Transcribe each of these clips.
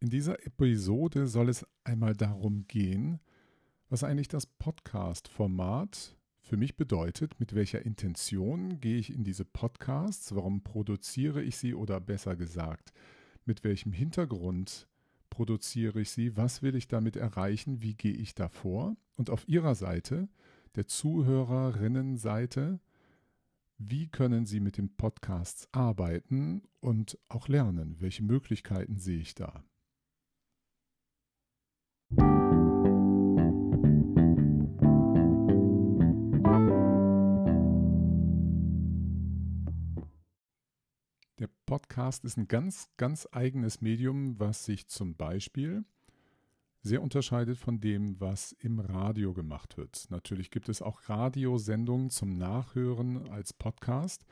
In dieser Episode soll es einmal darum gehen, was eigentlich das Podcast-Format für mich bedeutet, mit welcher Intention gehe ich in diese Podcasts, warum produziere ich sie? Oder besser gesagt, mit welchem Hintergrund produziere ich sie, was will ich damit erreichen, wie gehe ich davor und auf Ihrer Seite, der Zuhörerinnenseite, wie können Sie mit den Podcasts arbeiten und auch lernen, welche Möglichkeiten sehe ich da. Der Podcast ist ein ganz, ganz eigenes Medium, was sich zum Beispiel sehr unterscheidet von dem, was im Radio gemacht wird. Natürlich gibt es auch Radiosendungen zum Nachhören als Podcast.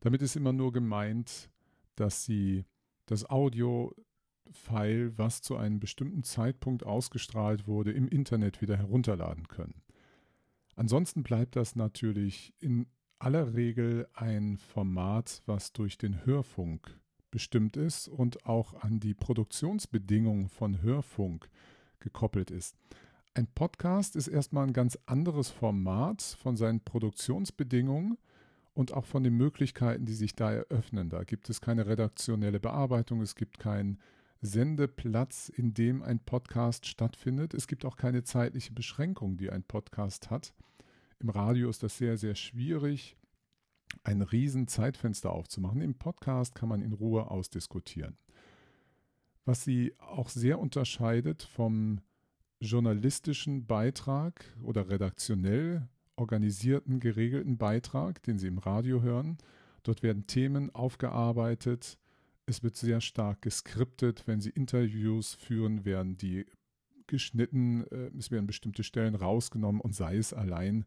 Damit ist immer nur gemeint, dass Sie das Audio-File, was zu einem bestimmten Zeitpunkt ausgestrahlt wurde, im Internet wieder herunterladen können. Ansonsten bleibt das natürlich in aller Regel ein Format, was durch den Hörfunk bestimmt ist und auch an die Produktionsbedingungen von Hörfunk gekoppelt ist. Ein Podcast ist erstmal ein ganz anderes Format von seinen Produktionsbedingungen und auch von den Möglichkeiten, die sich da eröffnen. Da gibt es keine redaktionelle Bearbeitung, es gibt keinen Sendeplatz, in dem ein Podcast stattfindet. Es gibt auch keine zeitliche Beschränkung, die ein Podcast hat. Im Radio ist das sehr, sehr schwierig, ein riesen Zeitfenster aufzumachen. Im Podcast kann man in Ruhe ausdiskutieren. Was sie auch sehr unterscheidet vom journalistischen Beitrag oder redaktionell organisierten, geregelten Beitrag, den Sie im Radio hören. Dort werden Themen aufgearbeitet. Es wird sehr stark geskriptet. Wenn Sie Interviews führen, werden die geschnitten. Äh, es werden bestimmte Stellen rausgenommen und sei es allein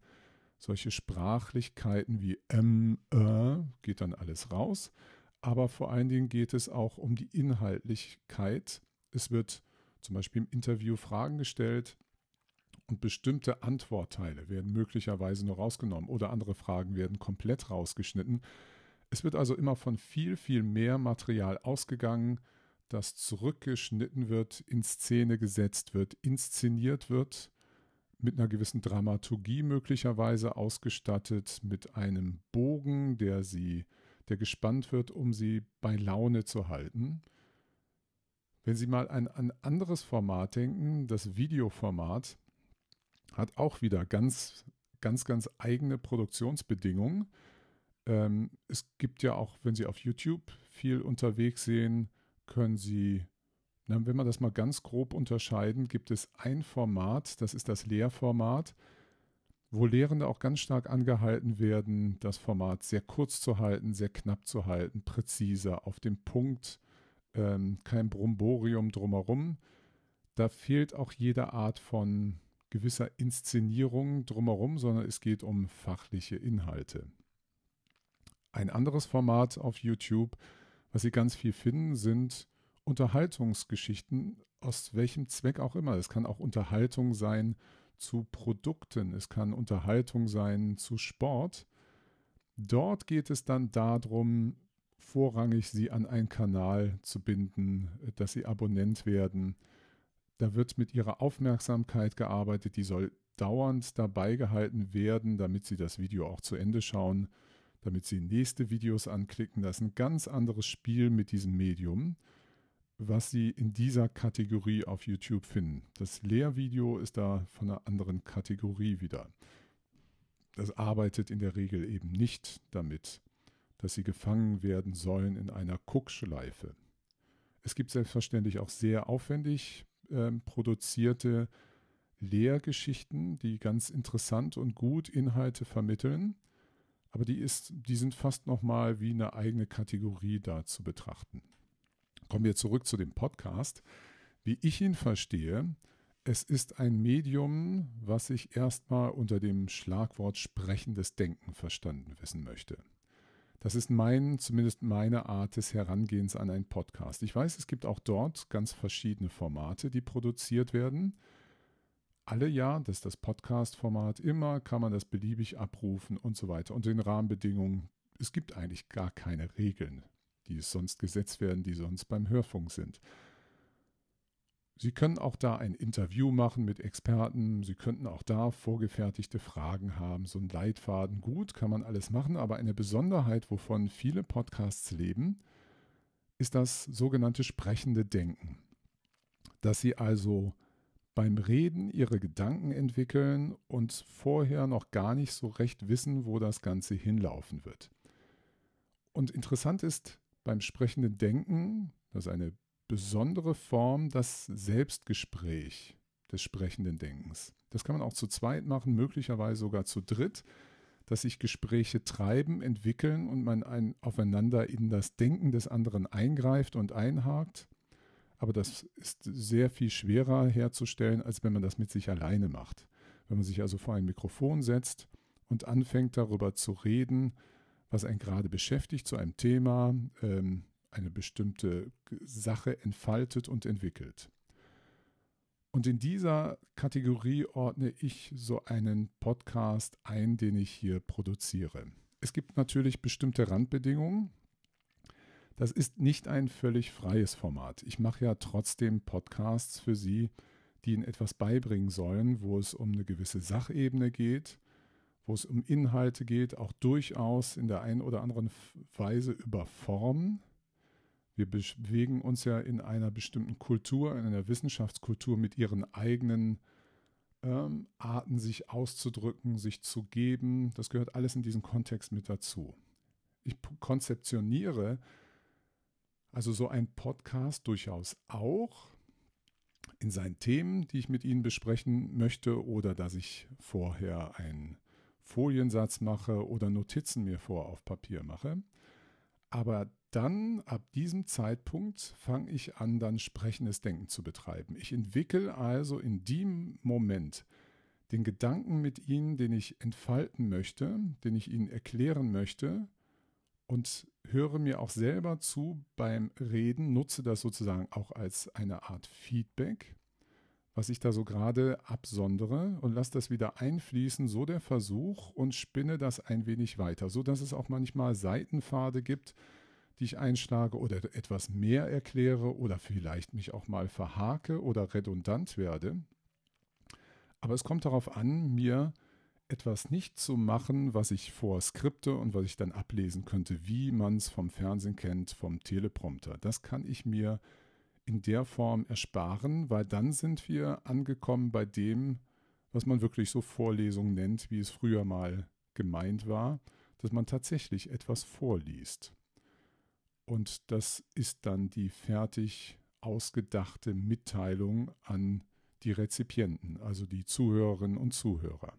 solche Sprachlichkeiten wie M, äh, geht dann alles raus. Aber vor allen Dingen geht es auch um die Inhaltlichkeit. Es wird zum Beispiel im Interview Fragen gestellt und bestimmte Antwortteile werden möglicherweise nur rausgenommen oder andere Fragen werden komplett rausgeschnitten. Es wird also immer von viel, viel mehr Material ausgegangen, das zurückgeschnitten wird, in Szene gesetzt wird, inszeniert wird mit einer gewissen Dramaturgie möglicherweise ausgestattet, mit einem Bogen, der sie, der gespannt wird, um sie bei Laune zu halten. Wenn Sie mal an ein anderes Format denken, das Videoformat hat auch wieder ganz, ganz, ganz eigene Produktionsbedingungen. Ähm, es gibt ja auch, wenn Sie auf YouTube viel unterwegs sehen, können Sie wenn wir das mal ganz grob unterscheiden, gibt es ein Format, das ist das Lehrformat, wo Lehrende auch ganz stark angehalten werden, das Format sehr kurz zu halten, sehr knapp zu halten, präziser, auf dem Punkt, ähm, kein Bromborium drumherum. Da fehlt auch jede Art von gewisser Inszenierung drumherum, sondern es geht um fachliche Inhalte. Ein anderes Format auf YouTube, was Sie ganz viel finden, sind Unterhaltungsgeschichten, aus welchem Zweck auch immer. Es kann auch Unterhaltung sein zu Produkten, es kann Unterhaltung sein zu Sport. Dort geht es dann darum, vorrangig sie an einen Kanal zu binden, dass sie Abonnent werden. Da wird mit ihrer Aufmerksamkeit gearbeitet, die soll dauernd dabei gehalten werden, damit sie das Video auch zu Ende schauen, damit sie nächste Videos anklicken. Das ist ein ganz anderes Spiel mit diesem Medium was Sie in dieser Kategorie auf YouTube finden. Das Lehrvideo ist da von einer anderen Kategorie wieder. Das arbeitet in der Regel eben nicht damit, dass Sie gefangen werden sollen in einer Guckschleife. Es gibt selbstverständlich auch sehr aufwendig äh, produzierte Lehrgeschichten, die ganz interessant und gut Inhalte vermitteln, aber die, ist, die sind fast nochmal wie eine eigene Kategorie da zu betrachten. Kommen wir zurück zu dem Podcast. Wie ich ihn verstehe, es ist ein Medium, was ich erstmal unter dem Schlagwort sprechendes Denken verstanden wissen möchte. Das ist mein, zumindest meine Art des Herangehens an einen Podcast. Ich weiß, es gibt auch dort ganz verschiedene Formate, die produziert werden. Alle ja, das ist das Podcast-Format, immer kann man das beliebig abrufen und so weiter. Und den Rahmenbedingungen, es gibt eigentlich gar keine Regeln die sonst gesetzt werden, die sonst beim Hörfunk sind. Sie können auch da ein Interview machen mit Experten. Sie könnten auch da vorgefertigte Fragen haben. So ein Leitfaden, gut, kann man alles machen. Aber eine Besonderheit, wovon viele Podcasts leben, ist das sogenannte sprechende Denken. Dass Sie also beim Reden Ihre Gedanken entwickeln und vorher noch gar nicht so recht wissen, wo das Ganze hinlaufen wird. Und interessant ist beim sprechenden Denken, das ist eine besondere Form das Selbstgespräch des sprechenden Denkens. Das kann man auch zu zweit machen, möglicherweise sogar zu dritt, dass sich Gespräche treiben, entwickeln und man ein, aufeinander in das Denken des anderen eingreift und einhakt. Aber das ist sehr viel schwerer herzustellen, als wenn man das mit sich alleine macht. Wenn man sich also vor ein Mikrofon setzt und anfängt darüber zu reden, was einen gerade beschäftigt zu einem Thema, ähm, eine bestimmte Sache entfaltet und entwickelt. Und in dieser Kategorie ordne ich so einen Podcast ein, den ich hier produziere. Es gibt natürlich bestimmte Randbedingungen. Das ist nicht ein völlig freies Format. Ich mache ja trotzdem Podcasts für Sie, die Ihnen etwas beibringen sollen, wo es um eine gewisse Sachebene geht, wo es um Inhalte geht, auch durchaus in der einen oder anderen Weise über Form, wir bewegen uns ja in einer bestimmten Kultur, in einer Wissenschaftskultur mit ihren eigenen ähm, Arten, sich auszudrücken, sich zu geben. Das gehört alles in diesen Kontext mit dazu. Ich konzeptioniere also so ein Podcast durchaus auch in seinen Themen, die ich mit Ihnen besprechen möchte, oder dass ich vorher einen Foliensatz mache oder Notizen mir vor auf Papier mache. Aber dann, ab diesem Zeitpunkt, fange ich an, dann sprechendes Denken zu betreiben. Ich entwickle also in dem Moment den Gedanken mit Ihnen, den ich entfalten möchte, den ich Ihnen erklären möchte und höre mir auch selber zu beim Reden, nutze das sozusagen auch als eine Art Feedback, was ich da so gerade absondere und lasse das wieder einfließen, so der Versuch und spinne das ein wenig weiter, so dass es auch manchmal Seitenpfade gibt, die ich einschlage oder etwas mehr erkläre oder vielleicht mich auch mal verhake oder redundant werde. Aber es kommt darauf an, mir etwas nicht zu machen, was ich vor Skripte und was ich dann ablesen könnte, wie man es vom Fernsehen kennt, vom Teleprompter. Das kann ich mir in der Form ersparen, weil dann sind wir angekommen bei dem, was man wirklich so Vorlesung nennt, wie es früher mal gemeint war, dass man tatsächlich etwas vorliest. Und das ist dann die fertig ausgedachte Mitteilung an die Rezipienten, also die Zuhörerinnen und Zuhörer.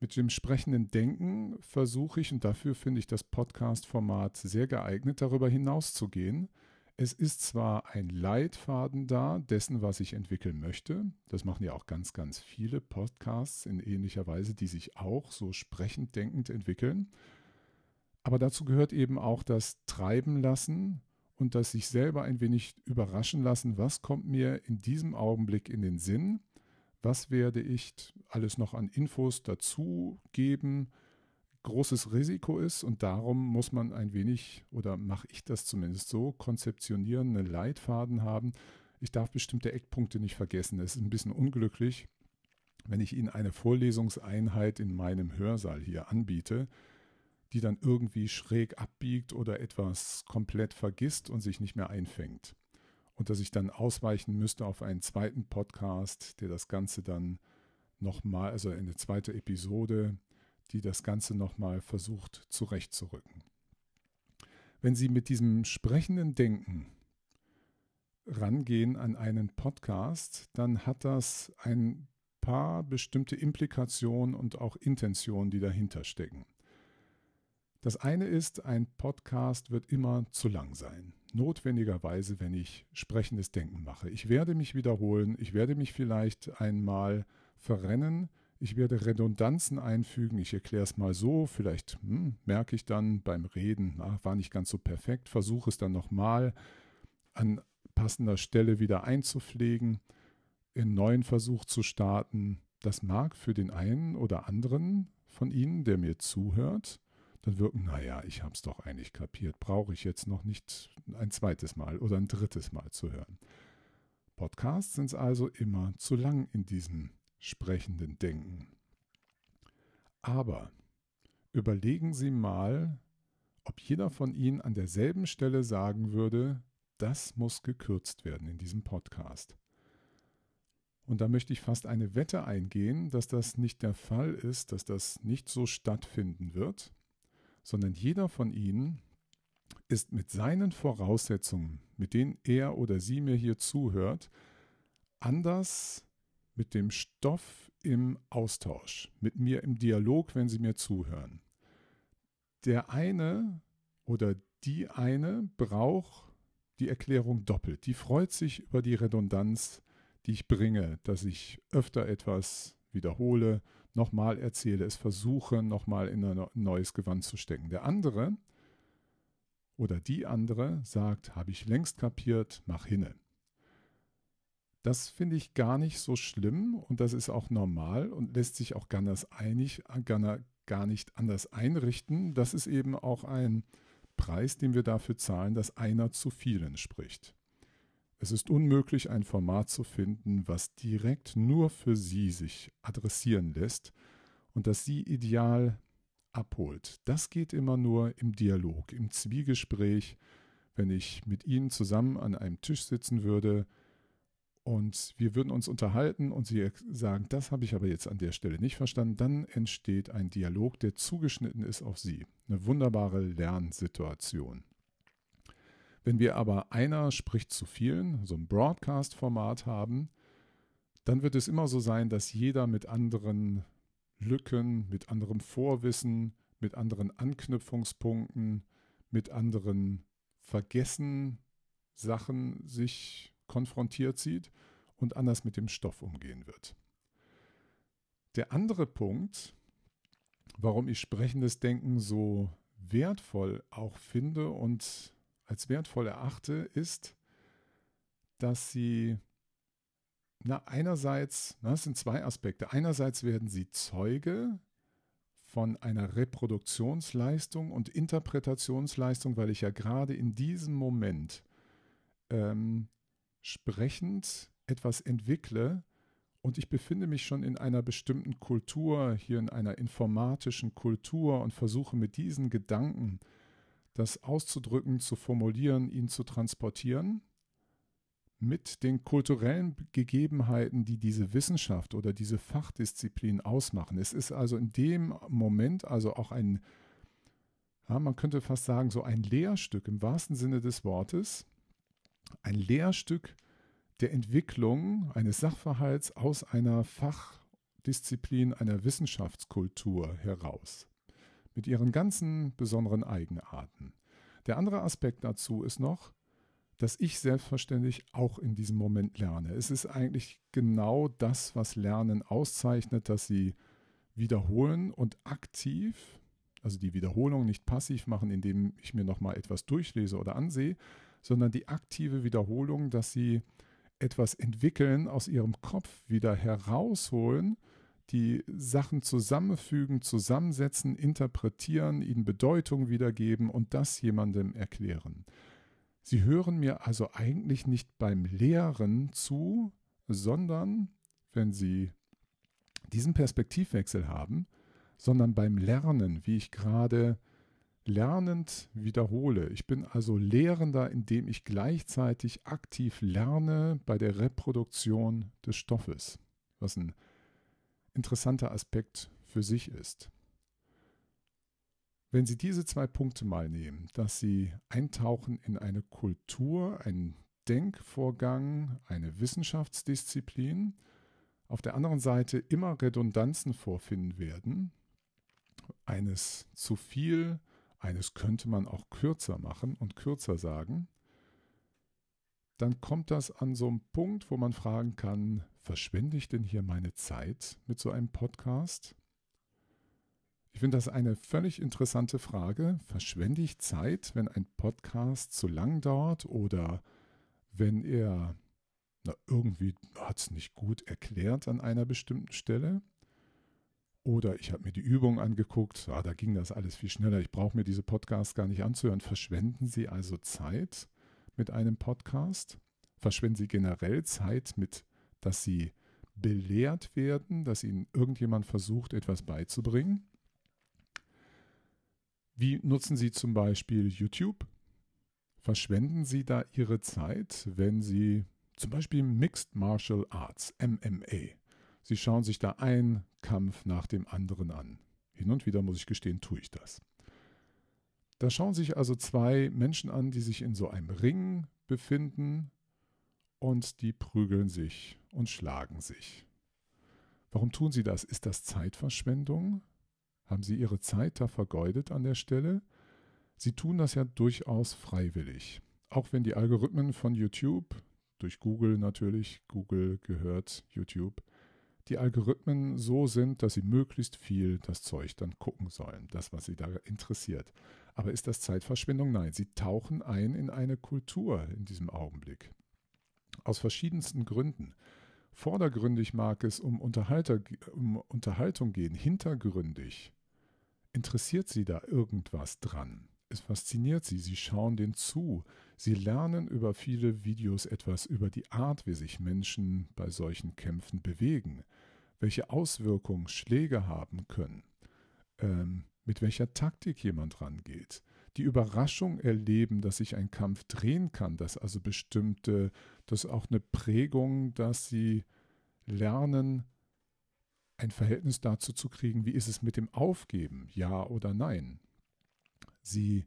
Mit dem sprechenden Denken versuche ich, und dafür finde ich das Podcast-Format sehr geeignet, darüber hinauszugehen, es ist zwar ein Leitfaden da dessen, was ich entwickeln möchte. Das machen ja auch ganz, ganz viele Podcasts in ähnlicher Weise, die sich auch so sprechend denkend entwickeln. Aber dazu gehört eben auch das Treiben lassen und das sich selber ein wenig überraschen lassen. Was kommt mir in diesem Augenblick in den Sinn? Was werde ich alles noch an Infos dazu geben? Großes Risiko ist und darum muss man ein wenig, oder mache ich das zumindest so, konzeptionieren, einen Leitfaden haben. Ich darf bestimmte Eckpunkte nicht vergessen. Es ist ein bisschen unglücklich, wenn ich Ihnen eine Vorlesungseinheit in meinem Hörsaal hier anbiete, die dann irgendwie schräg abbiegt oder etwas komplett vergisst und sich nicht mehr einfängt. Und dass ich dann ausweichen müsste auf einen zweiten Podcast, der das Ganze dann nochmal, also eine zweite Episode die das Ganze nochmal versucht zurechtzurücken. Wenn Sie mit diesem sprechenden Denken rangehen an einen Podcast, dann hat das ein paar bestimmte Implikationen und auch Intentionen, die dahinter stecken. Das eine ist, ein Podcast wird immer zu lang sein. Notwendigerweise, wenn ich sprechendes Denken mache. Ich werde mich wiederholen, ich werde mich vielleicht einmal verrennen, ich werde Redundanzen einfügen. Ich erkläre es mal so. Vielleicht hm, merke ich dann beim Reden, ach, war nicht ganz so perfekt. Versuche es dann nochmal an passender Stelle wieder einzupflegen, einen neuen Versuch zu starten. Das mag für den einen oder anderen von Ihnen, der mir zuhört, dann wirken, naja, ich habe es doch eigentlich kapiert. Brauche ich jetzt noch nicht ein zweites Mal oder ein drittes Mal zu hören. Podcasts sind also immer zu lang in diesem sprechenden Denken. Aber überlegen Sie mal, ob jeder von Ihnen an derselben Stelle sagen würde, das muss gekürzt werden in diesem Podcast. Und da möchte ich fast eine Wette eingehen, dass das nicht der Fall ist, dass das nicht so stattfinden wird, sondern jeder von Ihnen ist mit seinen Voraussetzungen, mit denen er oder sie mir hier zuhört, anders mit dem Stoff im Austausch, mit mir im Dialog, wenn Sie mir zuhören. Der eine oder die eine braucht die Erklärung doppelt. Die freut sich über die Redundanz, die ich bringe, dass ich öfter etwas wiederhole, nochmal erzähle, es versuche, nochmal in ein neues Gewand zu stecken. Der andere oder die andere sagt, habe ich längst kapiert, mach hinne. Das finde ich gar nicht so schlimm und das ist auch normal und lässt sich auch gar, einig, gar, gar nicht anders einrichten. Das ist eben auch ein Preis, den wir dafür zahlen, dass einer zu vielen spricht. Es ist unmöglich, ein Format zu finden, was direkt nur für Sie sich adressieren lässt und das Sie ideal abholt. Das geht immer nur im Dialog, im Zwiegespräch, wenn ich mit Ihnen zusammen an einem Tisch sitzen würde und wir würden uns unterhalten und Sie sagen, das habe ich aber jetzt an der Stelle nicht verstanden, dann entsteht ein Dialog, der zugeschnitten ist auf Sie. Eine wunderbare Lernsituation. Wenn wir aber einer spricht zu vielen, so ein Broadcast-Format haben, dann wird es immer so sein, dass jeder mit anderen Lücken, mit anderem Vorwissen, mit anderen Anknüpfungspunkten, mit anderen Vergessen Sachen sich konfrontiert sieht und anders mit dem Stoff umgehen wird. Der andere Punkt, warum ich sprechendes Denken so wertvoll auch finde und als wertvoll erachte, ist, dass sie na, einerseits, na, es sind zwei Aspekte. Einerseits werden sie Zeuge von einer Reproduktionsleistung und Interpretationsleistung, weil ich ja gerade in diesem Moment ähm, sprechend etwas entwickle und ich befinde mich schon in einer bestimmten Kultur, hier in einer informatischen Kultur und versuche mit diesen Gedanken das auszudrücken, zu formulieren, ihn zu transportieren mit den kulturellen Gegebenheiten, die diese Wissenschaft oder diese Fachdisziplin ausmachen. Es ist also in dem Moment also auch ein, ja, man könnte fast sagen, so ein Lehrstück im wahrsten Sinne des Wortes, ein Lehrstück der Entwicklung eines Sachverhalts aus einer Fachdisziplin, einer Wissenschaftskultur heraus, mit ihren ganzen besonderen Eigenarten. Der andere Aspekt dazu ist noch, dass ich selbstverständlich auch in diesem Moment lerne. Es ist eigentlich genau das, was Lernen auszeichnet, dass sie wiederholen und aktiv, also die Wiederholung nicht passiv machen, indem ich mir nochmal etwas durchlese oder ansehe, sondern die aktive Wiederholung, dass sie etwas entwickeln, aus ihrem Kopf wieder herausholen, die Sachen zusammenfügen, zusammensetzen, interpretieren, ihnen Bedeutung wiedergeben und das jemandem erklären. Sie hören mir also eigentlich nicht beim Lehren zu, sondern, wenn Sie diesen Perspektivwechsel haben, sondern beim Lernen, wie ich gerade lernend wiederhole. Ich bin also Lehrender, indem ich gleichzeitig aktiv lerne bei der Reproduktion des Stoffes, was ein interessanter Aspekt für sich ist. Wenn Sie diese zwei Punkte mal nehmen, dass Sie eintauchen in eine Kultur, einen Denkvorgang, eine Wissenschaftsdisziplin, auf der anderen Seite immer Redundanzen vorfinden werden, eines zu viel, eines könnte man auch kürzer machen und kürzer sagen, dann kommt das an so einem Punkt, wo man fragen kann, verschwende ich denn hier meine Zeit mit so einem Podcast? Ich finde das eine völlig interessante Frage. Verschwende ich Zeit, wenn ein Podcast zu lang dauert oder wenn er na, irgendwie hat es nicht gut erklärt an einer bestimmten Stelle? Oder ich habe mir die Übung angeguckt, ah, da ging das alles viel schneller, ich brauche mir diese Podcasts gar nicht anzuhören. Verschwenden Sie also Zeit mit einem Podcast? Verschwenden Sie generell Zeit mit, dass Sie belehrt werden, dass Ihnen irgendjemand versucht, etwas beizubringen? Wie nutzen Sie zum Beispiel YouTube? Verschwenden Sie da Ihre Zeit, wenn Sie zum Beispiel Mixed Martial Arts, MMA, Sie schauen sich da einen Kampf nach dem anderen an. Hin und wieder muss ich gestehen, tue ich das. Da schauen sich also zwei Menschen an, die sich in so einem Ring befinden und die prügeln sich und schlagen sich. Warum tun sie das? Ist das Zeitverschwendung? Haben sie ihre Zeit da vergeudet an der Stelle? Sie tun das ja durchaus freiwillig. Auch wenn die Algorithmen von YouTube, durch Google natürlich, Google gehört YouTube, die Algorithmen so sind, dass sie möglichst viel das Zeug dann gucken sollen, das, was sie da interessiert. Aber ist das Zeitverschwendung? Nein, sie tauchen ein in eine Kultur in diesem Augenblick. Aus verschiedensten Gründen. Vordergründig mag es um, um Unterhaltung gehen, hintergründig. Interessiert sie da irgendwas dran? Es fasziniert sie, sie schauen den zu, sie lernen über viele Videos etwas über die Art, wie sich Menschen bei solchen Kämpfen bewegen, welche Auswirkungen Schläge haben können, ähm, mit welcher Taktik jemand rangeht, die Überraschung erleben, dass sich ein Kampf drehen kann, dass also bestimmte, dass auch eine Prägung, dass sie lernen, ein Verhältnis dazu zu kriegen, wie ist es mit dem Aufgeben, ja oder nein. Sie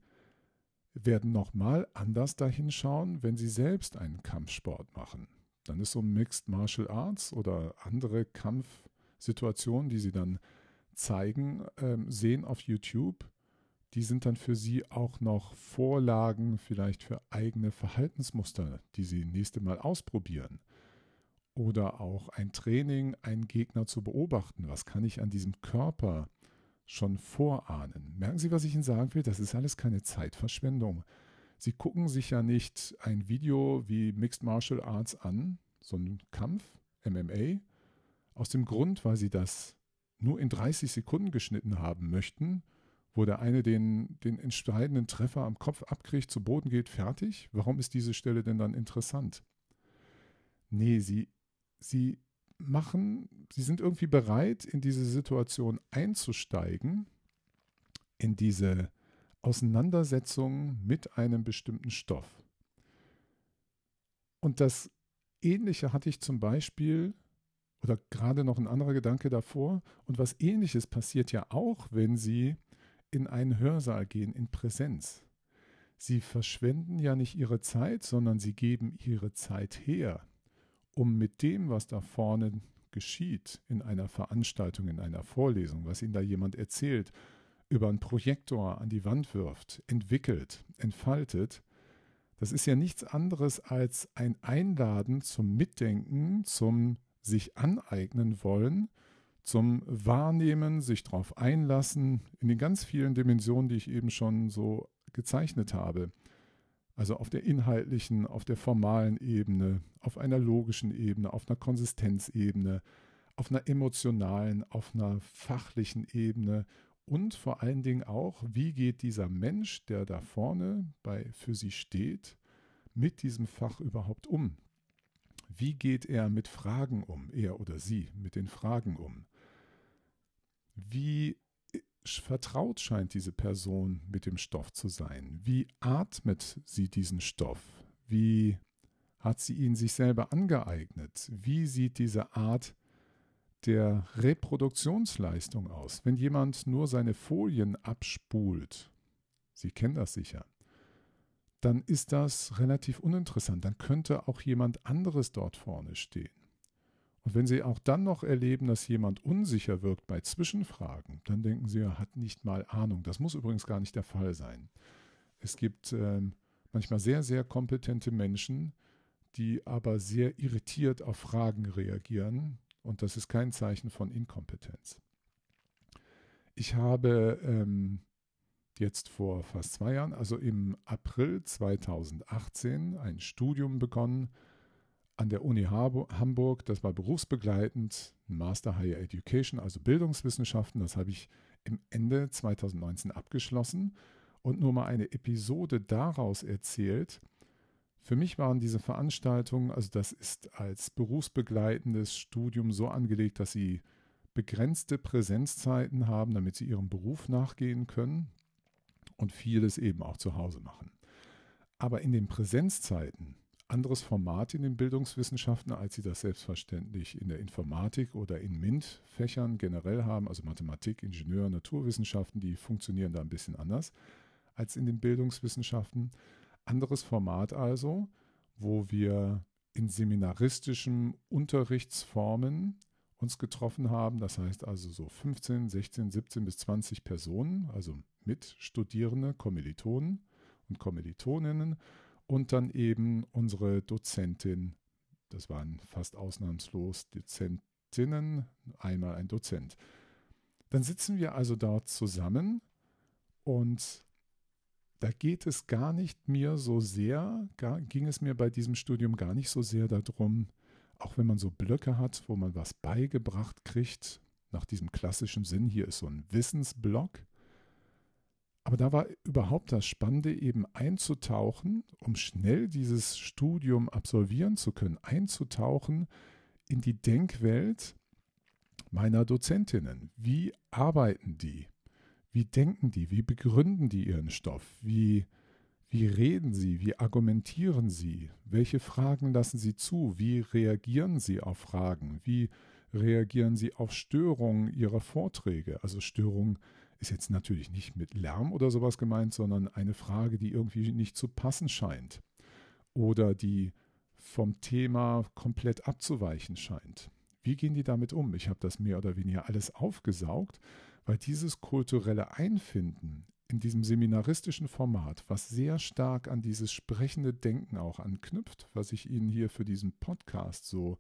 werden nochmal anders dahin schauen, wenn sie selbst einen Kampfsport machen. Dann ist so Mixed Martial Arts oder andere Kampfsituationen, die sie dann zeigen, ähm, sehen auf YouTube. Die sind dann für sie auch noch Vorlagen vielleicht für eigene Verhaltensmuster, die sie nächste Mal ausprobieren. Oder auch ein Training, einen Gegner zu beobachten. Was kann ich an diesem Körper schon vorahnen? Merken Sie, was ich Ihnen sagen will? Das ist alles keine Zeitverschwendung. Sie gucken sich ja nicht ein Video wie Mixed Martial Arts an, so ein Kampf, MMA, aus dem Grund, weil Sie das nur in 30 Sekunden geschnitten haben möchten, wo der eine den, den entscheidenden Treffer am Kopf abkriegt, zu Boden geht, fertig. Warum ist diese Stelle denn dann interessant? Nee, sie, sie machen, sie sind irgendwie bereit, in diese Situation einzusteigen, in diese Auseinandersetzung mit einem bestimmten Stoff. Und das Ähnliche hatte ich zum Beispiel, oder gerade noch ein anderer Gedanke davor, und was Ähnliches passiert ja auch, wenn Sie in einen Hörsaal gehen, in Präsenz. Sie verschwenden ja nicht Ihre Zeit, sondern Sie geben Ihre Zeit her um mit dem, was da vorne geschieht, in einer Veranstaltung, in einer Vorlesung, was Ihnen da jemand erzählt, über einen Projektor an die Wand wirft, entwickelt, entfaltet, das ist ja nichts anderes als ein Einladen zum Mitdenken, zum sich aneignen wollen, zum Wahrnehmen, sich darauf einlassen, in den ganz vielen Dimensionen, die ich eben schon so gezeichnet habe. Also auf der inhaltlichen, auf der formalen Ebene, auf einer logischen Ebene, auf einer Konsistenzebene, auf einer emotionalen, auf einer fachlichen Ebene und vor allen Dingen auch, wie geht dieser Mensch, der da vorne bei für sie steht, mit diesem Fach überhaupt um? Wie geht er mit Fragen um, er oder sie mit den Fragen um? Wie vertraut scheint diese Person mit dem Stoff zu sein. Wie atmet sie diesen Stoff? Wie hat sie ihn sich selber angeeignet? Wie sieht diese Art der Reproduktionsleistung aus? Wenn jemand nur seine Folien abspult, Sie kennen das sicher, dann ist das relativ uninteressant. Dann könnte auch jemand anderes dort vorne stehen. Und wenn Sie auch dann noch erleben, dass jemand unsicher wirkt bei Zwischenfragen, dann denken Sie, er hat nicht mal Ahnung. Das muss übrigens gar nicht der Fall sein. Es gibt äh, manchmal sehr, sehr kompetente Menschen, die aber sehr irritiert auf Fragen reagieren. Und das ist kein Zeichen von Inkompetenz. Ich habe ähm, jetzt vor fast zwei Jahren, also im April 2018, ein Studium begonnen an der Uni Hamburg. Das war berufsbegleitend, Master Higher Education, also Bildungswissenschaften. Das habe ich im Ende 2019 abgeschlossen und nur mal eine Episode daraus erzählt, Für mich waren diese Veranstaltungen, also das ist als berufsbegleitendes Studium so angelegt, dass sie begrenzte Präsenzzeiten haben, damit sie ihrem Beruf nachgehen können und vieles eben auch zu Hause machen. Aber in den Präsenzzeiten, anderes Format in den Bildungswissenschaften, als sie das selbstverständlich in der Informatik oder in MINT-Fächern generell haben, also Mathematik, Ingenieur, Naturwissenschaften, die funktionieren da ein bisschen anders als in den Bildungswissenschaften. Anderes Format also, wo wir in seminaristischen Unterrichtsformen uns getroffen haben. Das heißt also so 15, 16, 17 bis 20 Personen, also Mitstudierende, Kommilitonen und Kommilitoninnen und dann eben unsere Dozentin, das waren fast ausnahmslos Dozentinnen, einmal ein Dozent. Dann sitzen wir also dort zusammen und da geht es gar nicht mir so sehr, gar, ging es mir bei diesem Studium gar nicht so sehr darum, auch wenn man so Blöcke hat, wo man was beigebracht kriegt, nach diesem klassischen Sinn, hier ist so ein Wissensblock. Aber da war überhaupt das Spannende, eben einzutauchen, um schnell dieses Studium absolvieren zu können, einzutauchen in die Denkwelt meiner Dozentinnen. Wie arbeiten die? Wie denken die? Wie begründen die ihren Stoff? Wie, wie reden sie? Wie argumentieren sie? Welche Fragen lassen sie zu? Wie reagieren sie auf Fragen? Wie reagieren sie auf Störungen ihrer Vorträge? Also Störungen ist jetzt natürlich nicht mit Lärm oder sowas gemeint, sondern eine Frage, die irgendwie nicht zu passen scheint oder die vom Thema komplett abzuweichen scheint. Wie gehen die damit um? Ich habe das mehr oder weniger alles aufgesaugt weil dieses kulturelle Einfinden in diesem seminaristischen Format, was sehr stark an dieses sprechende Denken auch anknüpft, was ich Ihnen hier für diesen Podcast so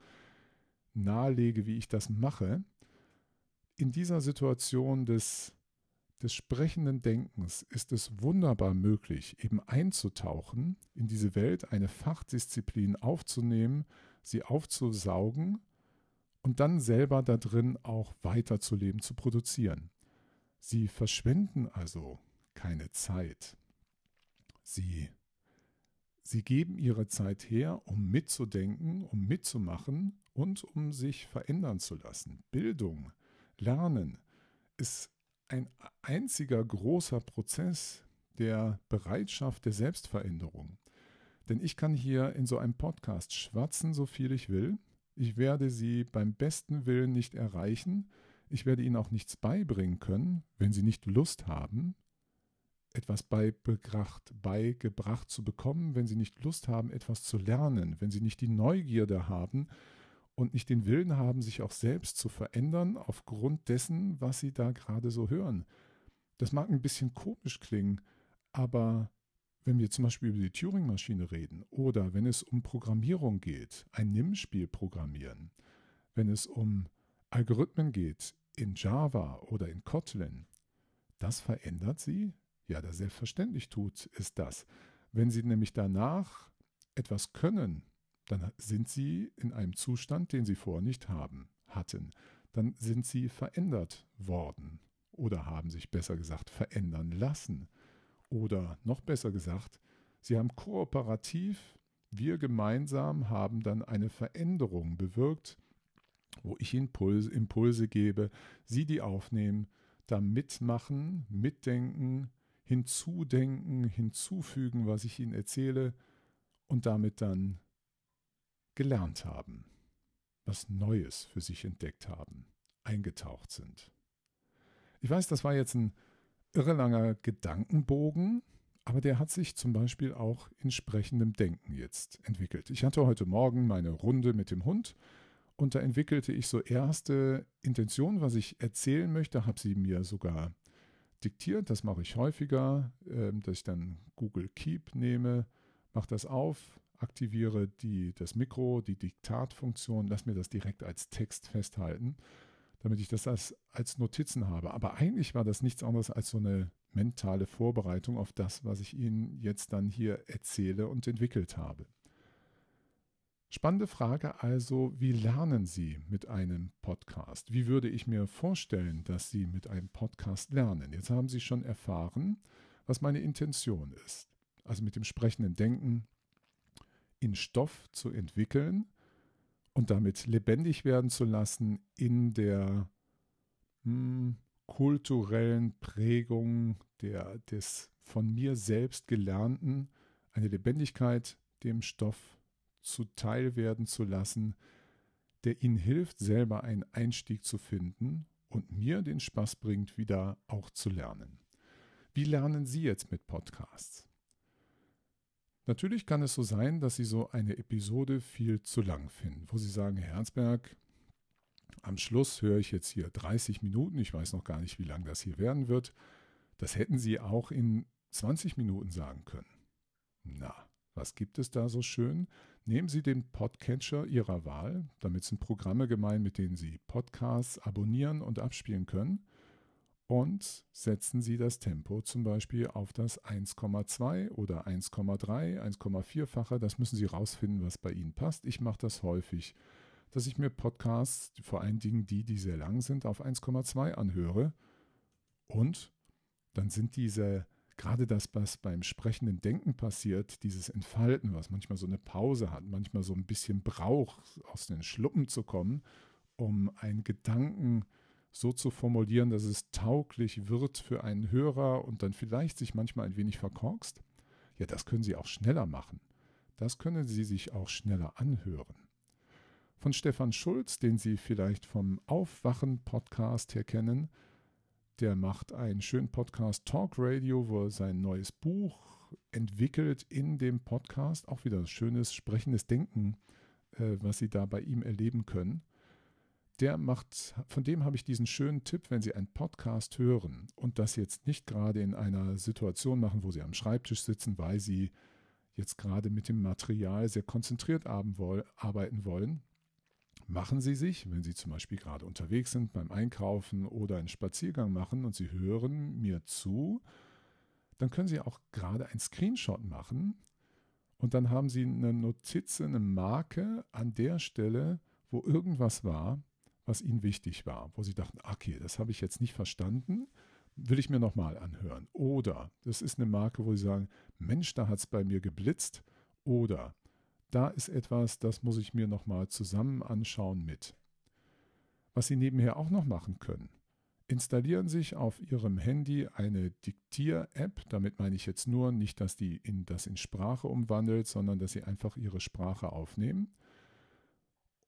nahelege, wie ich das mache, in dieser Situation des, des sprechenden Denkens ist es wunderbar möglich, eben einzutauchen, in diese Welt eine Fachdisziplin aufzunehmen, sie aufzusaugen und dann selber da drin auch weiterzuleben, zu produzieren. Sie verschwenden also keine Zeit. Sie, sie geben ihre Zeit her, um mitzudenken, um mitzumachen und um sich verändern zu lassen. Bildung, Lernen ist ein einziger großer Prozess der Bereitschaft der Selbstveränderung. Denn ich kann hier in so einem Podcast schwatzen, so viel ich will. Ich werde sie beim besten Willen nicht erreichen. Ich werde ihnen auch nichts beibringen können, wenn sie nicht Lust haben, etwas beigebracht, beigebracht zu bekommen, wenn sie nicht Lust haben, etwas zu lernen, wenn sie nicht die Neugierde haben und nicht den Willen haben, sich auch selbst zu verändern aufgrund dessen, was sie da gerade so hören. Das mag ein bisschen komisch klingen, aber wenn wir zum Beispiel über die Turing-Maschine reden oder wenn es um Programmierung geht, ein NIM-Spiel programmieren, wenn es um Algorithmen geht in Java oder in Kotlin, das verändert sie? Ja, das selbstverständlich tut es das. Wenn sie nämlich danach etwas können, dann sind sie in einem Zustand, den sie vorher nicht haben, hatten. Dann sind sie verändert worden oder haben sich besser gesagt verändern lassen. Oder noch besser gesagt, sie haben kooperativ, wir gemeinsam haben dann eine Veränderung bewirkt, wo ich Impulse, Impulse gebe, sie die aufnehmen, da mitmachen, mitdenken, hinzudenken, hinzufügen, was ich ihnen erzähle und damit dann gelernt haben, was Neues für sich entdeckt haben, eingetaucht sind. Ich weiß, das war jetzt ein irrelanger Gedankenbogen, aber der hat sich zum Beispiel auch in sprechendem Denken jetzt entwickelt. Ich hatte heute Morgen meine Runde mit dem Hund und da entwickelte ich so erste Intentionen, was ich erzählen möchte, habe sie mir sogar diktiert. Das mache ich häufiger, äh, dass ich dann Google Keep nehme, mache das auf, aktiviere die, das Mikro, die Diktatfunktion, lass mir das direkt als Text festhalten damit ich das als, als Notizen habe. Aber eigentlich war das nichts anderes als so eine mentale Vorbereitung auf das, was ich Ihnen jetzt dann hier erzähle und entwickelt habe. Spannende Frage also, wie lernen Sie mit einem Podcast? Wie würde ich mir vorstellen, dass Sie mit einem Podcast lernen? Jetzt haben Sie schon erfahren, was meine Intention ist. Also mit dem sprechenden Denken in Stoff zu entwickeln und damit lebendig werden zu lassen in der hm, kulturellen Prägung der, des von mir selbst Gelernten, eine Lebendigkeit dem Stoff zuteil werden zu lassen, der ihnen hilft, selber einen Einstieg zu finden und mir den Spaß bringt, wieder auch zu lernen. Wie lernen Sie jetzt mit Podcasts? Natürlich kann es so sein, dass Sie so eine Episode viel zu lang finden, wo Sie sagen, Herr Herzberg, am Schluss höre ich jetzt hier 30 Minuten, ich weiß noch gar nicht, wie lang das hier werden wird. Das hätten Sie auch in 20 Minuten sagen können. Na, was gibt es da so schön? Nehmen Sie den Podcatcher Ihrer Wahl, damit sind Programme gemeint, mit denen Sie Podcasts abonnieren und abspielen können. Und setzen Sie das Tempo zum Beispiel auf das 1,2 oder 1,3, 1,4-fache. Das müssen Sie rausfinden, was bei Ihnen passt. Ich mache das häufig, dass ich mir Podcasts, vor allen Dingen die, die sehr lang sind, auf 1,2 anhöre. Und dann sind diese gerade das, was beim sprechenden Denken passiert, dieses Entfalten, was manchmal so eine Pause hat, manchmal so ein bisschen braucht, aus den Schluppen zu kommen, um einen Gedanken so zu formulieren, dass es tauglich wird für einen Hörer und dann vielleicht sich manchmal ein wenig verkorkst, ja, das können Sie auch schneller machen. Das können Sie sich auch schneller anhören. Von Stefan Schulz, den Sie vielleicht vom Aufwachen-Podcast her kennen, der macht einen schönen Podcast Talk Radio, wo er sein neues Buch entwickelt in dem Podcast. Auch wieder schönes sprechendes Denken, äh, was Sie da bei ihm erleben können. Der macht, von dem habe ich diesen schönen Tipp, wenn Sie einen Podcast hören und das jetzt nicht gerade in einer Situation machen, wo Sie am Schreibtisch sitzen, weil Sie jetzt gerade mit dem Material sehr konzentriert arbeiten wollen, machen Sie sich, wenn Sie zum Beispiel gerade unterwegs sind beim Einkaufen oder einen Spaziergang machen und Sie hören mir zu, dann können Sie auch gerade einen Screenshot machen und dann haben Sie eine Notiz, eine Marke an der Stelle, wo irgendwas war, was Ihnen wichtig war, wo Sie dachten, okay, das habe ich jetzt nicht verstanden, will ich mir nochmal anhören. Oder das ist eine Marke, wo Sie sagen, Mensch, da hat es bei mir geblitzt. Oder da ist etwas, das muss ich mir nochmal zusammen anschauen mit. Was Sie nebenher auch noch machen können. Installieren sich auf Ihrem Handy eine Diktier-App. Damit meine ich jetzt nur nicht, dass die in, das in Sprache umwandelt, sondern dass Sie einfach Ihre Sprache aufnehmen.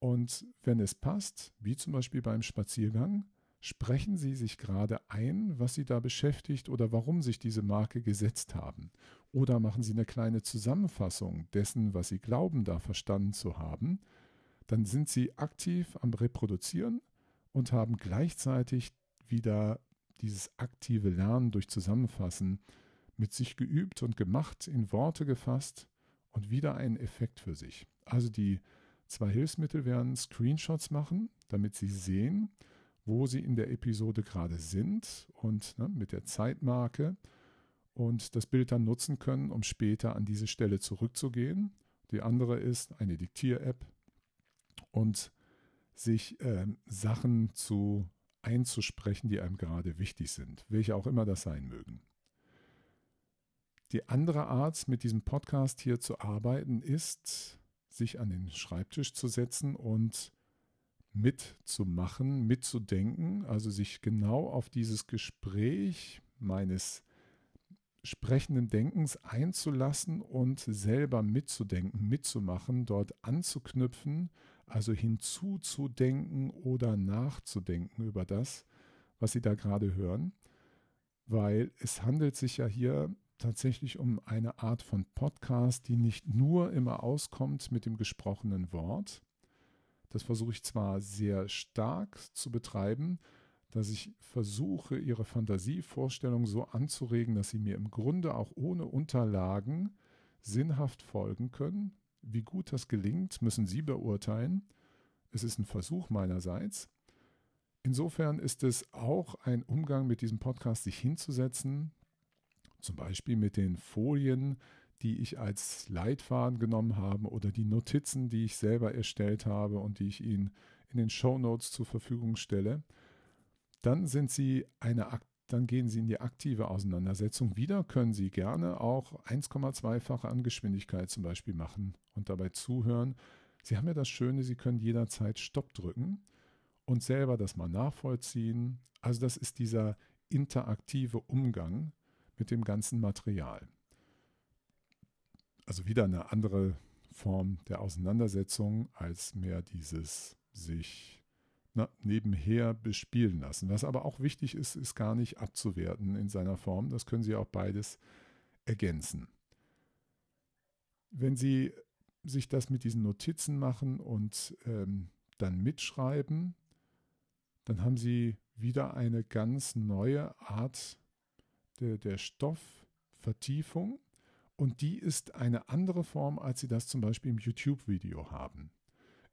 Und wenn es passt, wie zum Beispiel beim Spaziergang, sprechen Sie sich gerade ein, was Sie da beschäftigt oder warum sich diese Marke gesetzt haben. Oder machen Sie eine kleine Zusammenfassung dessen, was Sie glauben, da verstanden zu haben. Dann sind Sie aktiv am Reproduzieren und haben gleichzeitig wieder dieses aktive Lernen durch Zusammenfassen mit sich geübt und gemacht, in Worte gefasst und wieder einen Effekt für sich. Also die zwei Hilfsmittel wären Screenshots machen, damit Sie sehen, wo sie in der Episode gerade sind und ne, mit der Zeitmarke und das Bild dann nutzen können, um später an diese Stelle zurückzugehen. Die andere ist eine Diktier-App und sich äh, Sachen zu einzusprechen, die einem gerade wichtig sind, welche auch immer das sein mögen. Die andere Art, mit diesem Podcast hier zu arbeiten, ist, sich an den Schreibtisch zu setzen und mitzumachen, mitzudenken, also sich genau auf dieses Gespräch meines sprechenden Denkens einzulassen und selber mitzudenken, mitzumachen, dort anzuknüpfen, also hinzuzudenken oder nachzudenken über das, was Sie da gerade hören, weil es handelt sich ja hier tatsächlich um eine Art von Podcast, die nicht nur immer auskommt mit dem gesprochenen Wort, das versuche ich zwar sehr stark zu betreiben, dass ich versuche, ihre Fantasievorstellung so anzuregen, dass sie mir im Grunde auch ohne Unterlagen sinnhaft folgen können. Wie gut das gelingt, müssen Sie beurteilen. Es ist ein Versuch meinerseits. Insofern ist es auch ein Umgang mit diesem Podcast, sich hinzusetzen, zum Beispiel mit den Folien, die ich als Leitfaden genommen habe oder die Notizen, die ich selber erstellt habe und die ich Ihnen in den Show Notes zur Verfügung stelle, dann sind Sie eine dann gehen Sie in die aktive Auseinandersetzung. Wieder können Sie gerne auch 1,2-fache Angeschwindigkeit zum Beispiel machen und dabei zuhören. Sie haben ja das Schöne, Sie können jederzeit Stopp drücken und selber das mal nachvollziehen. Also das ist dieser interaktive Umgang mit dem ganzen Material. Also wieder eine andere Form der Auseinandersetzung als mehr dieses sich na, nebenher bespielen lassen. Was aber auch wichtig ist, ist gar nicht abzuwerten in seiner Form. Das können Sie auch beides ergänzen. Wenn Sie sich das mit diesen Notizen machen und ähm, dann mitschreiben, dann haben Sie wieder eine ganz neue Art der, der Stoffvertiefung und die ist eine andere Form, als Sie das zum Beispiel im YouTube-Video haben.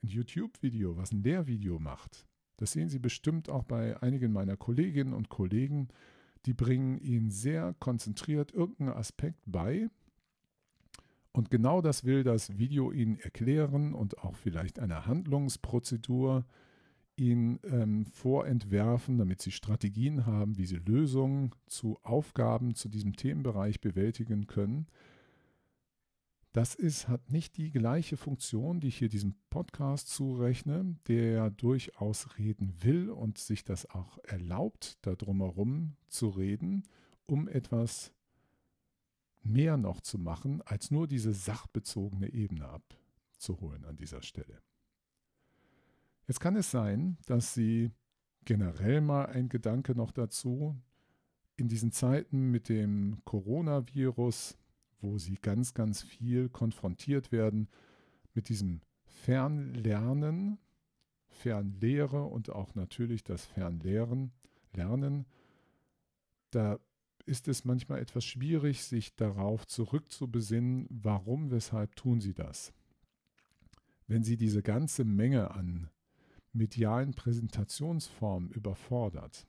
Ein YouTube-Video, was ein Lehrvideo macht, das sehen Sie bestimmt auch bei einigen meiner Kolleginnen und Kollegen, die bringen Ihnen sehr konzentriert irgendeinen Aspekt bei. Und genau das will das Video Ihnen erklären und auch vielleicht eine Handlungsprozedur Ihnen ähm, vorentwerfen, damit Sie Strategien haben, wie Sie Lösungen zu Aufgaben zu diesem Themenbereich bewältigen können. Das ist, hat nicht die gleiche Funktion, die ich hier diesem Podcast zurechne, der durchaus reden will und sich das auch erlaubt, da drumherum zu reden, um etwas mehr noch zu machen, als nur diese sachbezogene Ebene abzuholen an dieser Stelle. Jetzt kann es sein, dass Sie generell mal ein Gedanke noch dazu, in diesen Zeiten mit dem Coronavirus wo sie ganz, ganz viel konfrontiert werden mit diesem Fernlernen, Fernlehre und auch natürlich das Fernlehren, Lernen. Da ist es manchmal etwas schwierig, sich darauf zurückzubesinnen, warum, weshalb tun sie das. Wenn sie diese ganze Menge an medialen Präsentationsformen überfordert,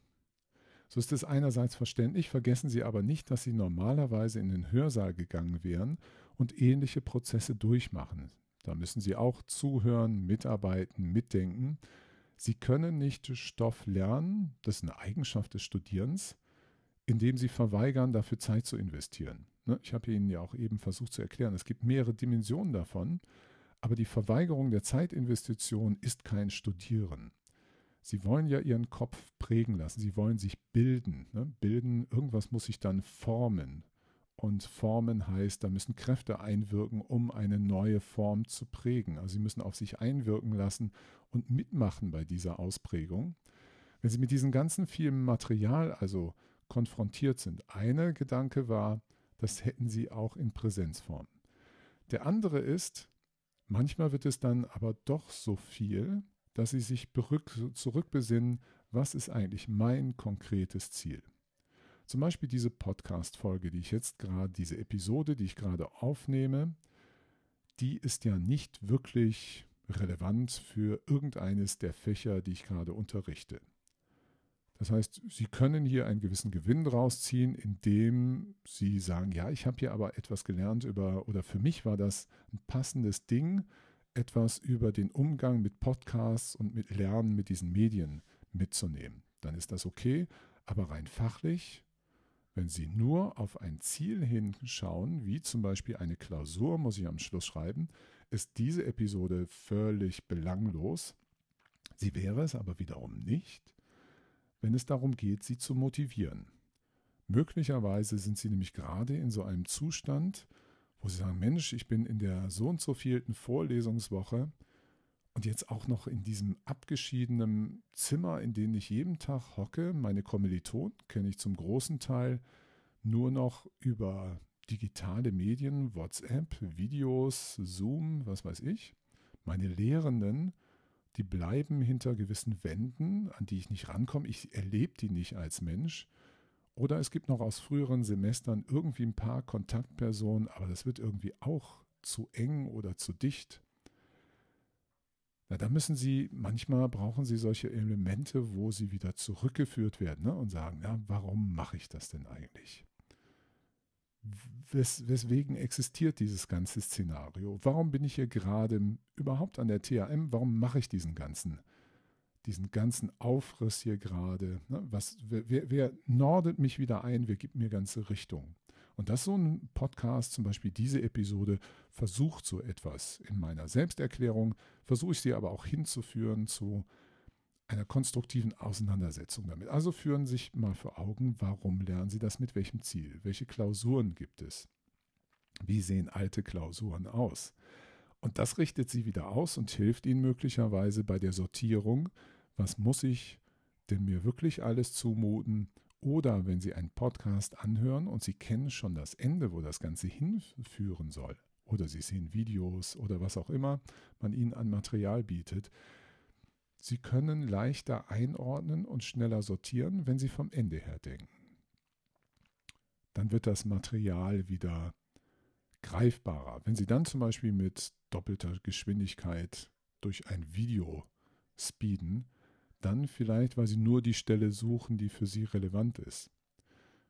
so ist es einerseits verständlich, vergessen Sie aber nicht, dass Sie normalerweise in den Hörsaal gegangen wären und ähnliche Prozesse durchmachen. Da müssen Sie auch zuhören, mitarbeiten, mitdenken. Sie können nicht Stoff lernen, das ist eine Eigenschaft des Studierens, indem Sie verweigern, dafür Zeit zu investieren. Ne, ich habe Ihnen ja auch eben versucht zu erklären, es gibt mehrere Dimensionen davon, aber die Verweigerung der Zeitinvestition ist kein Studieren. Sie wollen ja ihren Kopf prägen lassen, sie wollen sich bilden. Ne? Bilden, irgendwas muss sich dann formen. Und formen heißt, da müssen Kräfte einwirken, um eine neue Form zu prägen. Also sie müssen auf sich einwirken lassen und mitmachen bei dieser Ausprägung. Wenn sie mit diesem ganzen vielen Material also konfrontiert sind, einer Gedanke war, das hätten sie auch in Präsenzform. Der andere ist, manchmal wird es dann aber doch so viel, dass sie sich zurückbesinnen, was ist eigentlich mein konkretes Ziel. Zum Beispiel diese Podcast-Folge, die ich jetzt gerade, diese Episode, die ich gerade aufnehme, die ist ja nicht wirklich relevant für irgendeines der Fächer, die ich gerade unterrichte. Das heißt, Sie können hier einen gewissen Gewinn rausziehen, indem Sie sagen, ja, ich habe hier aber etwas gelernt über, oder für mich war das ein passendes Ding, etwas über den Umgang mit Podcasts und mit Lernen mit diesen Medien mitzunehmen. Dann ist das okay, aber rein fachlich, wenn Sie nur auf ein Ziel hinschauen, wie zum Beispiel eine Klausur, muss ich am Schluss schreiben, ist diese Episode völlig belanglos. Sie wäre es aber wiederum nicht, wenn es darum geht, Sie zu motivieren. Möglicherweise sind Sie nämlich gerade in so einem Zustand, wo sie sagen, Mensch, ich bin in der so und so vielten Vorlesungswoche und jetzt auch noch in diesem abgeschiedenen Zimmer, in dem ich jeden Tag hocke. Meine Kommilitonen kenne ich zum großen Teil nur noch über digitale Medien, WhatsApp, Videos, Zoom, was weiß ich. Meine Lehrenden, die bleiben hinter gewissen Wänden, an die ich nicht rankomme. Ich erlebe die nicht als Mensch. Oder es gibt noch aus früheren Semestern irgendwie ein paar Kontaktpersonen, aber das wird irgendwie auch zu eng oder zu dicht. Na, da müssen Sie, manchmal brauchen Sie solche Elemente, wo Sie wieder zurückgeführt werden ne, und sagen, ja, warum mache ich das denn eigentlich? Wes, weswegen existiert dieses ganze Szenario? Warum bin ich hier gerade überhaupt an der TAM? Warum mache ich diesen ganzen diesen ganzen Aufriss hier gerade. Ne? Was, wer, wer nordet mich wieder ein, wer gibt mir ganze Richtung? Und dass so ein Podcast, zum Beispiel diese Episode, versucht so etwas. In meiner Selbsterklärung versuche ich sie aber auch hinzuführen zu einer konstruktiven Auseinandersetzung damit. Also führen Sie sich mal vor Augen, warum lernen Sie das mit welchem Ziel? Welche Klausuren gibt es? Wie sehen alte Klausuren aus? Und das richtet Sie wieder aus und hilft Ihnen möglicherweise bei der Sortierung, was muss ich denn mir wirklich alles zumuten? Oder wenn Sie einen Podcast anhören und Sie kennen schon das Ende, wo das Ganze hinführen soll, oder Sie sehen Videos oder was auch immer man Ihnen an Material bietet, Sie können leichter einordnen und schneller sortieren, wenn Sie vom Ende her denken. Dann wird das Material wieder greifbarer. Wenn Sie dann zum Beispiel mit doppelter Geschwindigkeit durch ein Video speeden, dann vielleicht, weil Sie nur die Stelle suchen, die für Sie relevant ist.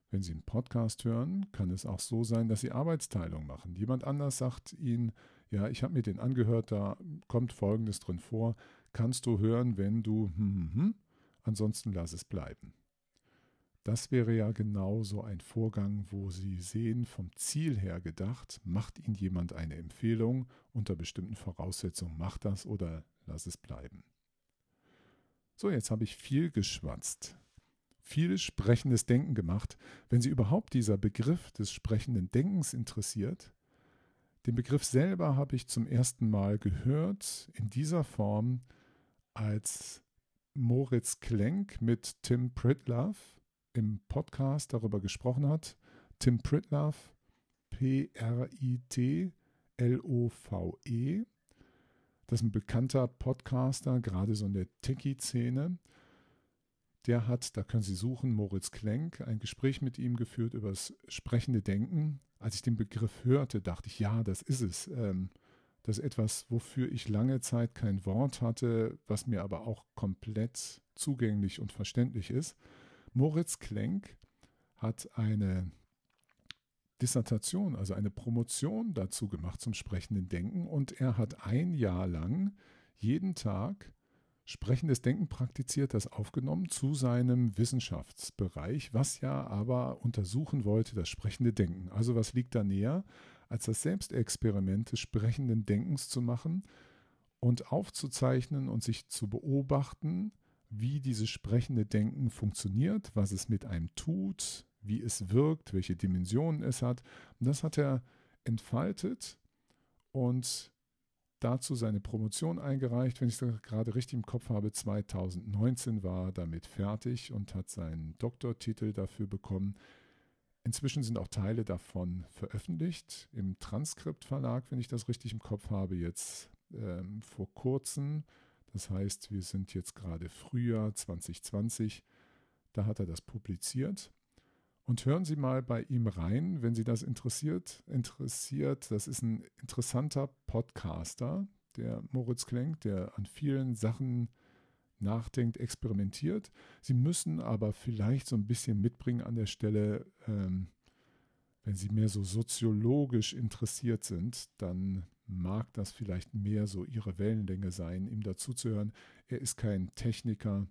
Wenn Sie einen Podcast hören, kann es auch so sein, dass Sie Arbeitsteilung machen. Jemand anders sagt Ihnen, ja, ich habe mir den angehört, da kommt Folgendes drin vor, kannst du hören, wenn du, hm, hm, hm, ansonsten lass es bleiben. Das wäre ja genau so ein Vorgang, wo Sie sehen, vom Ziel her gedacht, macht Ihnen jemand eine Empfehlung, unter bestimmten Voraussetzungen macht das oder lass es bleiben. So, jetzt habe ich viel geschwatzt, viel sprechendes Denken gemacht. Wenn Sie überhaupt dieser Begriff des sprechenden Denkens interessiert, den Begriff selber habe ich zum ersten Mal gehört in dieser Form als Moritz Klenk mit Tim Pritlove im Podcast darüber gesprochen hat. Tim Pritlove, P-R-I-T-L-O-V-E. Das ist ein bekannter Podcaster, gerade so in der Techie-Szene. Der hat, da können Sie suchen, Moritz Klenk, ein Gespräch mit ihm geführt über das sprechende Denken. Als ich den Begriff hörte, dachte ich, ja, das ist es. Ähm, das ist etwas, wofür ich lange Zeit kein Wort hatte, was mir aber auch komplett zugänglich und verständlich ist. Moritz Klenk hat eine Dissertation, also eine Promotion dazu gemacht zum sprechenden Denken und er hat ein Jahr lang jeden Tag sprechendes Denken praktiziert, das aufgenommen zu seinem Wissenschaftsbereich, was ja aber untersuchen wollte, das sprechende Denken. Also was liegt da näher, als das Selbstexperiment des sprechenden Denkens zu machen und aufzuzeichnen und sich zu beobachten, wie dieses sprechende Denken funktioniert, was es mit einem tut, wie es wirkt, welche Dimensionen es hat. Und das hat er entfaltet und dazu seine Promotion eingereicht. Wenn ich das gerade richtig im Kopf habe, 2019 war er damit fertig und hat seinen Doktortitel dafür bekommen. Inzwischen sind auch Teile davon veröffentlicht im Transkript-Verlag, wenn ich das richtig im Kopf habe, jetzt ähm, vor kurzem. Das heißt, wir sind jetzt gerade Frühjahr 2020. Da hat er das publiziert. Und hören Sie mal bei ihm rein, wenn Sie das interessiert. Interessiert, das ist ein interessanter Podcaster, der Moritz Klenk, der an vielen Sachen nachdenkt, experimentiert. Sie müssen aber vielleicht so ein bisschen mitbringen an der Stelle, ähm, wenn Sie mehr so soziologisch interessiert sind, dann mag das vielleicht mehr so Ihre Wellenlänge sein, ihm dazuzuhören. Er ist kein Techniker,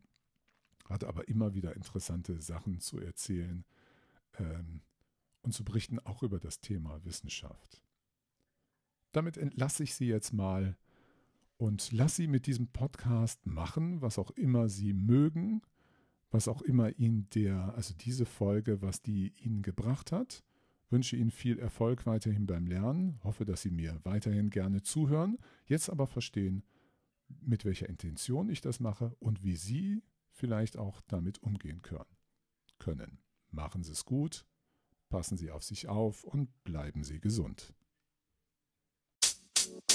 hat aber immer wieder interessante Sachen zu erzählen ähm, und zu berichten, auch über das Thema Wissenschaft. Damit entlasse ich Sie jetzt mal und lass sie mit diesem Podcast machen, was auch immer sie mögen, was auch immer ihnen der, also diese Folge, was die ihnen gebracht hat. Wünsche Ihnen viel Erfolg weiterhin beim Lernen, hoffe, dass Sie mir weiterhin gerne zuhören, jetzt aber verstehen, mit welcher Intention ich das mache und wie Sie vielleicht auch damit umgehen können. Machen Sie es gut, passen Sie auf sich auf und bleiben Sie gesund.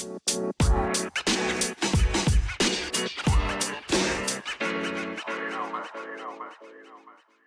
you know, man.